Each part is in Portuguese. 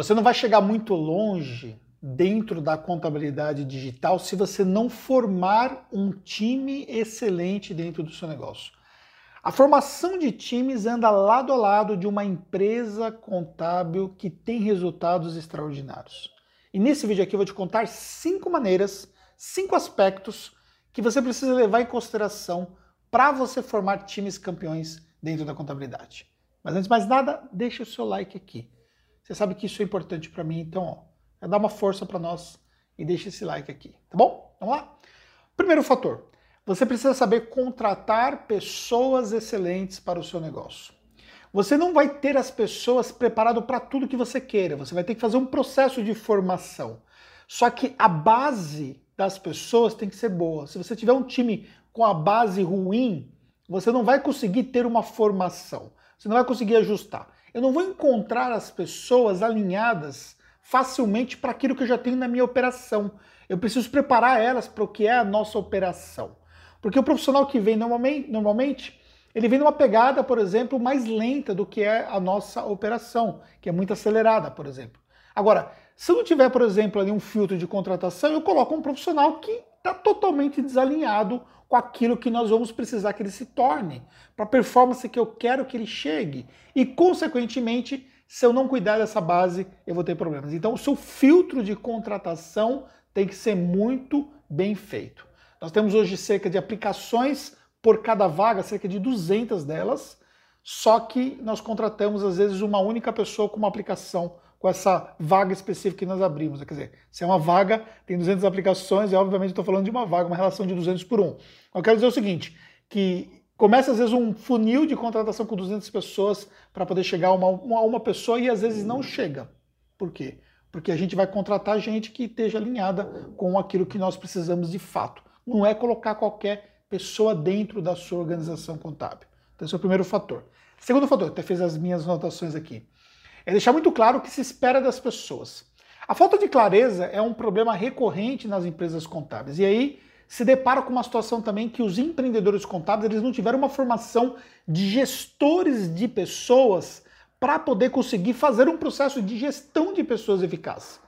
Você não vai chegar muito longe dentro da contabilidade digital se você não formar um time excelente dentro do seu negócio. A formação de times anda lado a lado de uma empresa contábil que tem resultados extraordinários. E nesse vídeo aqui eu vou te contar cinco maneiras, cinco aspectos que você precisa levar em consideração para você formar times campeões dentro da contabilidade. Mas antes de mais nada, deixa o seu like aqui. Você sabe que isso é importante para mim, então ó, dá uma força para nós e deixa esse like aqui, tá bom? Vamos lá? Primeiro fator, você precisa saber contratar pessoas excelentes para o seu negócio. Você não vai ter as pessoas preparadas para tudo que você queira, você vai ter que fazer um processo de formação. Só que a base das pessoas tem que ser boa. Se você tiver um time com a base ruim, você não vai conseguir ter uma formação, você não vai conseguir ajustar eu não vou encontrar as pessoas alinhadas facilmente para aquilo que eu já tenho na minha operação. Eu preciso preparar elas para o que é a nossa operação. Porque o profissional que vem normalmente, normalmente ele vem numa pegada, por exemplo, mais lenta do que é a nossa operação, que é muito acelerada, por exemplo. Agora, se eu não tiver, por exemplo, ali um filtro de contratação, eu coloco um profissional que está totalmente desalinhado com aquilo que nós vamos precisar que ele se torne, para a performance que eu quero que ele chegue. E, consequentemente, se eu não cuidar dessa base, eu vou ter problemas. Então, o seu filtro de contratação tem que ser muito bem feito. Nós temos hoje cerca de aplicações por cada vaga, cerca de 200 delas, só que nós contratamos às vezes uma única pessoa com uma aplicação com essa vaga específica que nós abrimos. Quer dizer, se é uma vaga, tem 200 aplicações, e obviamente estou falando de uma vaga, uma relação de 200 por 1. Eu quero dizer o seguinte, que começa às vezes um funil de contratação com 200 pessoas para poder chegar a uma, uma, uma pessoa e às vezes não chega. Por quê? Porque a gente vai contratar gente que esteja alinhada com aquilo que nós precisamos de fato. Não é colocar qualquer pessoa dentro da sua organização contábil. Então, esse é o primeiro fator. Segundo fator, até fiz as minhas anotações aqui é deixar muito claro o que se espera das pessoas. A falta de clareza é um problema recorrente nas empresas contábeis. E aí se depara com uma situação também que os empreendedores contábeis eles não tiveram uma formação de gestores de pessoas para poder conseguir fazer um processo de gestão de pessoas eficaz.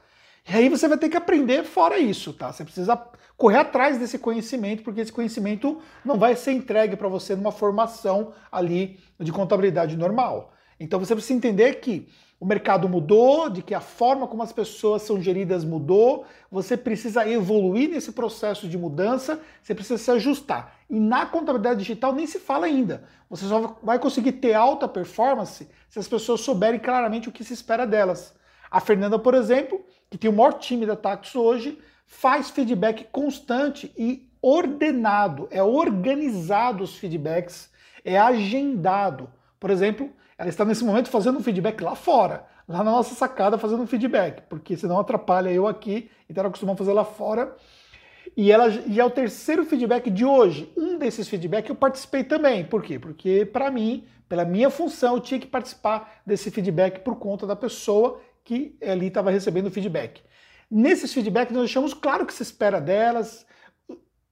E aí você vai ter que aprender fora isso, tá? Você precisa correr atrás desse conhecimento, porque esse conhecimento não vai ser entregue para você numa formação ali de contabilidade normal. Então você precisa entender que o mercado mudou, de que a forma como as pessoas são geridas mudou, você precisa evoluir nesse processo de mudança, você precisa se ajustar. E na contabilidade digital nem se fala ainda. Você só vai conseguir ter alta performance se as pessoas souberem claramente o que se espera delas. A Fernanda, por exemplo, que tem o maior time da Tactus hoje, faz feedback constante e ordenado, é organizado os feedbacks, é agendado. Por exemplo, ela está nesse momento fazendo um feedback lá fora, lá na nossa sacada fazendo um feedback, porque senão atrapalha eu aqui, então ela costuma fazer lá fora. E ela é o terceiro feedback de hoje. Um desses feedbacks eu participei também. Por quê? Porque para mim, pela minha função, eu tinha que participar desse feedback por conta da pessoa que ali estava recebendo o feedback. Nesses feedbacks nós deixamos claro o que se espera delas,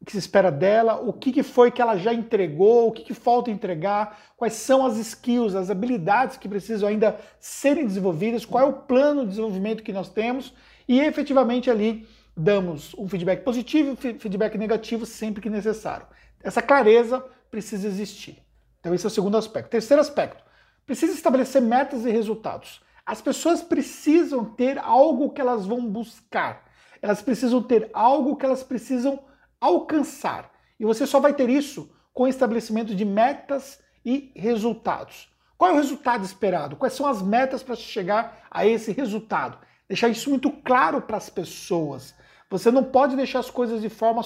que se espera dela, o que, que foi que ela já entregou, o que, que falta entregar, quais são as skills, as habilidades que precisam ainda serem desenvolvidas, qual é o plano de desenvolvimento que nós temos e efetivamente ali damos um feedback positivo e feedback negativo sempre que necessário. Essa clareza precisa existir. Então esse é o segundo aspecto. Terceiro aspecto, precisa estabelecer metas e resultados. As pessoas precisam ter algo que elas vão buscar. Elas precisam ter algo que elas precisam alcançar. E você só vai ter isso com o estabelecimento de metas e resultados. Qual é o resultado esperado? Quais são as metas para chegar a esse resultado? Deixar isso muito claro para as pessoas. Você não pode deixar as coisas de forma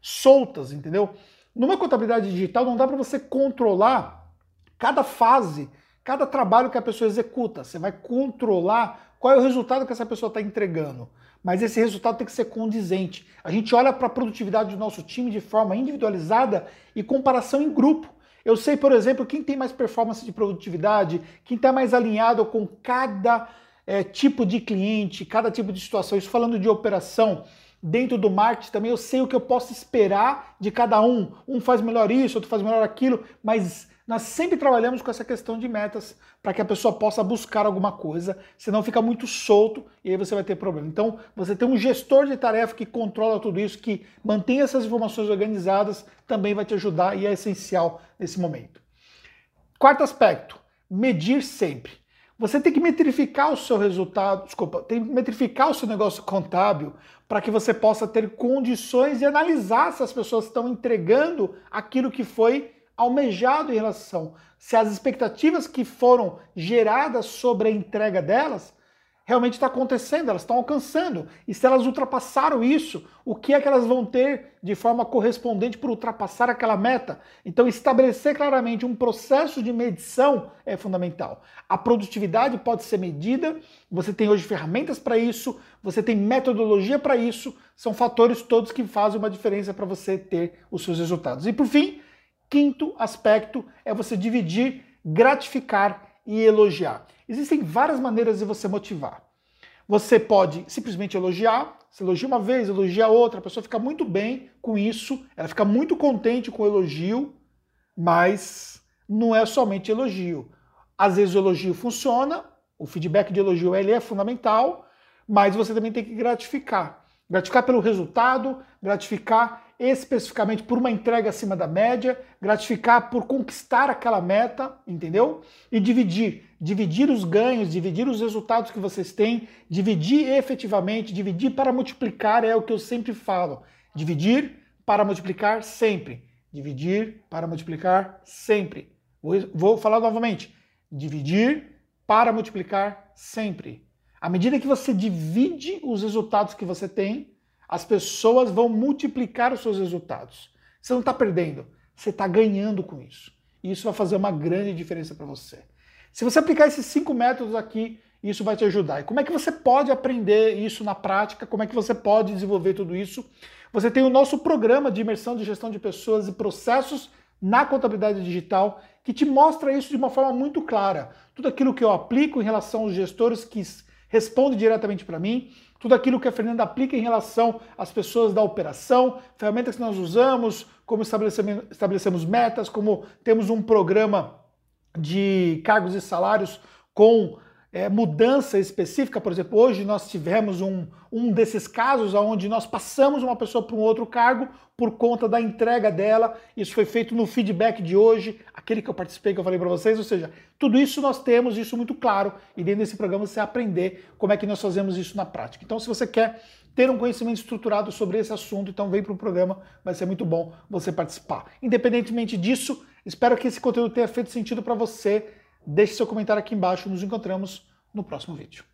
soltas, entendeu? Numa contabilidade digital não dá para você controlar cada fase, cada trabalho que a pessoa executa. Você vai controlar qual é o resultado que essa pessoa está entregando mas esse resultado tem que ser condizente. A gente olha para a produtividade do nosso time de forma individualizada e comparação em grupo. Eu sei, por exemplo, quem tem mais performance de produtividade, quem está mais alinhado com cada é, tipo de cliente, cada tipo de situação. Isso falando de operação. Dentro do marketing também eu sei o que eu posso esperar de cada um. Um faz melhor isso, outro faz melhor aquilo, mas Nós sempre trabalhamos com essa questão de metas para que a pessoa possa buscar alguma coisa, senão fica muito solto e aí você vai ter problema. Então, você tem um gestor de tarefa que controla tudo isso, que mantém essas informações organizadas, também vai te ajudar e é essencial nesse momento. Quarto aspecto, medir sempre. Você tem que metrificar o seu resultado, desculpa, tem que metrificar o seu negócio contábil para que você possa ter condições de analisar se as pessoas estão entregando aquilo que foi almejado em relação se as expectativas que foram geradas sobre a entrega delas realmente está acontecendo, elas estão alcançando. E se elas ultrapassaram isso, o que é que elas vão ter de forma correspondente por ultrapassar aquela meta? Então, estabelecer claramente um processo de medição é fundamental. A produtividade pode ser medida, você tem hoje ferramentas para isso, você tem metodologia para isso, são fatores todos que fazem uma diferença para você ter os seus resultados. E por fim, Quinto aspecto é você dividir, gratificar e elogiar. Existem várias maneiras de você motivar. Você pode simplesmente elogiar, se elogia uma vez, elogia outra, a pessoa fica muito bem com isso, ela fica muito contente com o elogio, mas não é somente elogio. Às vezes o elogio funciona, o feedback de elogio ele é fundamental, mas você também tem que gratificar. Gratificar pelo resultado, gratificar especificamente por uma entrega acima da média, gratificar por conquistar aquela meta, entendeu? E dividir, dividir os ganhos, dividir os resultados que vocês têm, dividir efetivamente, dividir para multiplicar é o que eu sempre falo. Dividir para multiplicar sempre. Dividir para multiplicar sempre. Vou, vou falar novamente. Dividir para multiplicar sempre. À medida que você divide os resultados que você tem, as pessoas vão multiplicar os seus resultados. Você não está perdendo, você está ganhando com isso. E isso vai fazer uma grande diferença para você. Se você aplicar esses cinco métodos aqui, isso vai te ajudar. E como é que você pode aprender isso na prática? Como é que você pode desenvolver tudo isso? Você tem o nosso programa de imersão de gestão de pessoas e processos na contabilidade digital que te mostra isso de uma forma muito clara. Tudo aquilo que eu aplico em relação aos gestores que respondem diretamente para mim, tudo aquilo que a Fernanda aplica em relação às pessoas da operação, ferramentas que nós usamos, como estabelecemos, metas, como temos um programa de cargos e salários com é, mudança específica, por exemplo, hoje nós tivemos um, um desses casos onde nós passamos uma pessoa para um outro cargo por conta da entrega dela. Isso foi feito no feedback de hoje, aquele que eu participei, que eu falei para vocês. Ou seja, tudo isso nós temos isso muito claro e dentro desse programa você aprender como é que nós fazemos isso na prática. Então, se você quer ter um conhecimento estruturado sobre esse assunto, então vem para o programa, vai ser muito bom você participar. Independentemente disso, espero que esse conteúdo tenha feito sentido para você Deixe seu comentário aqui embaixo. Nos encontramos no próximo vídeo.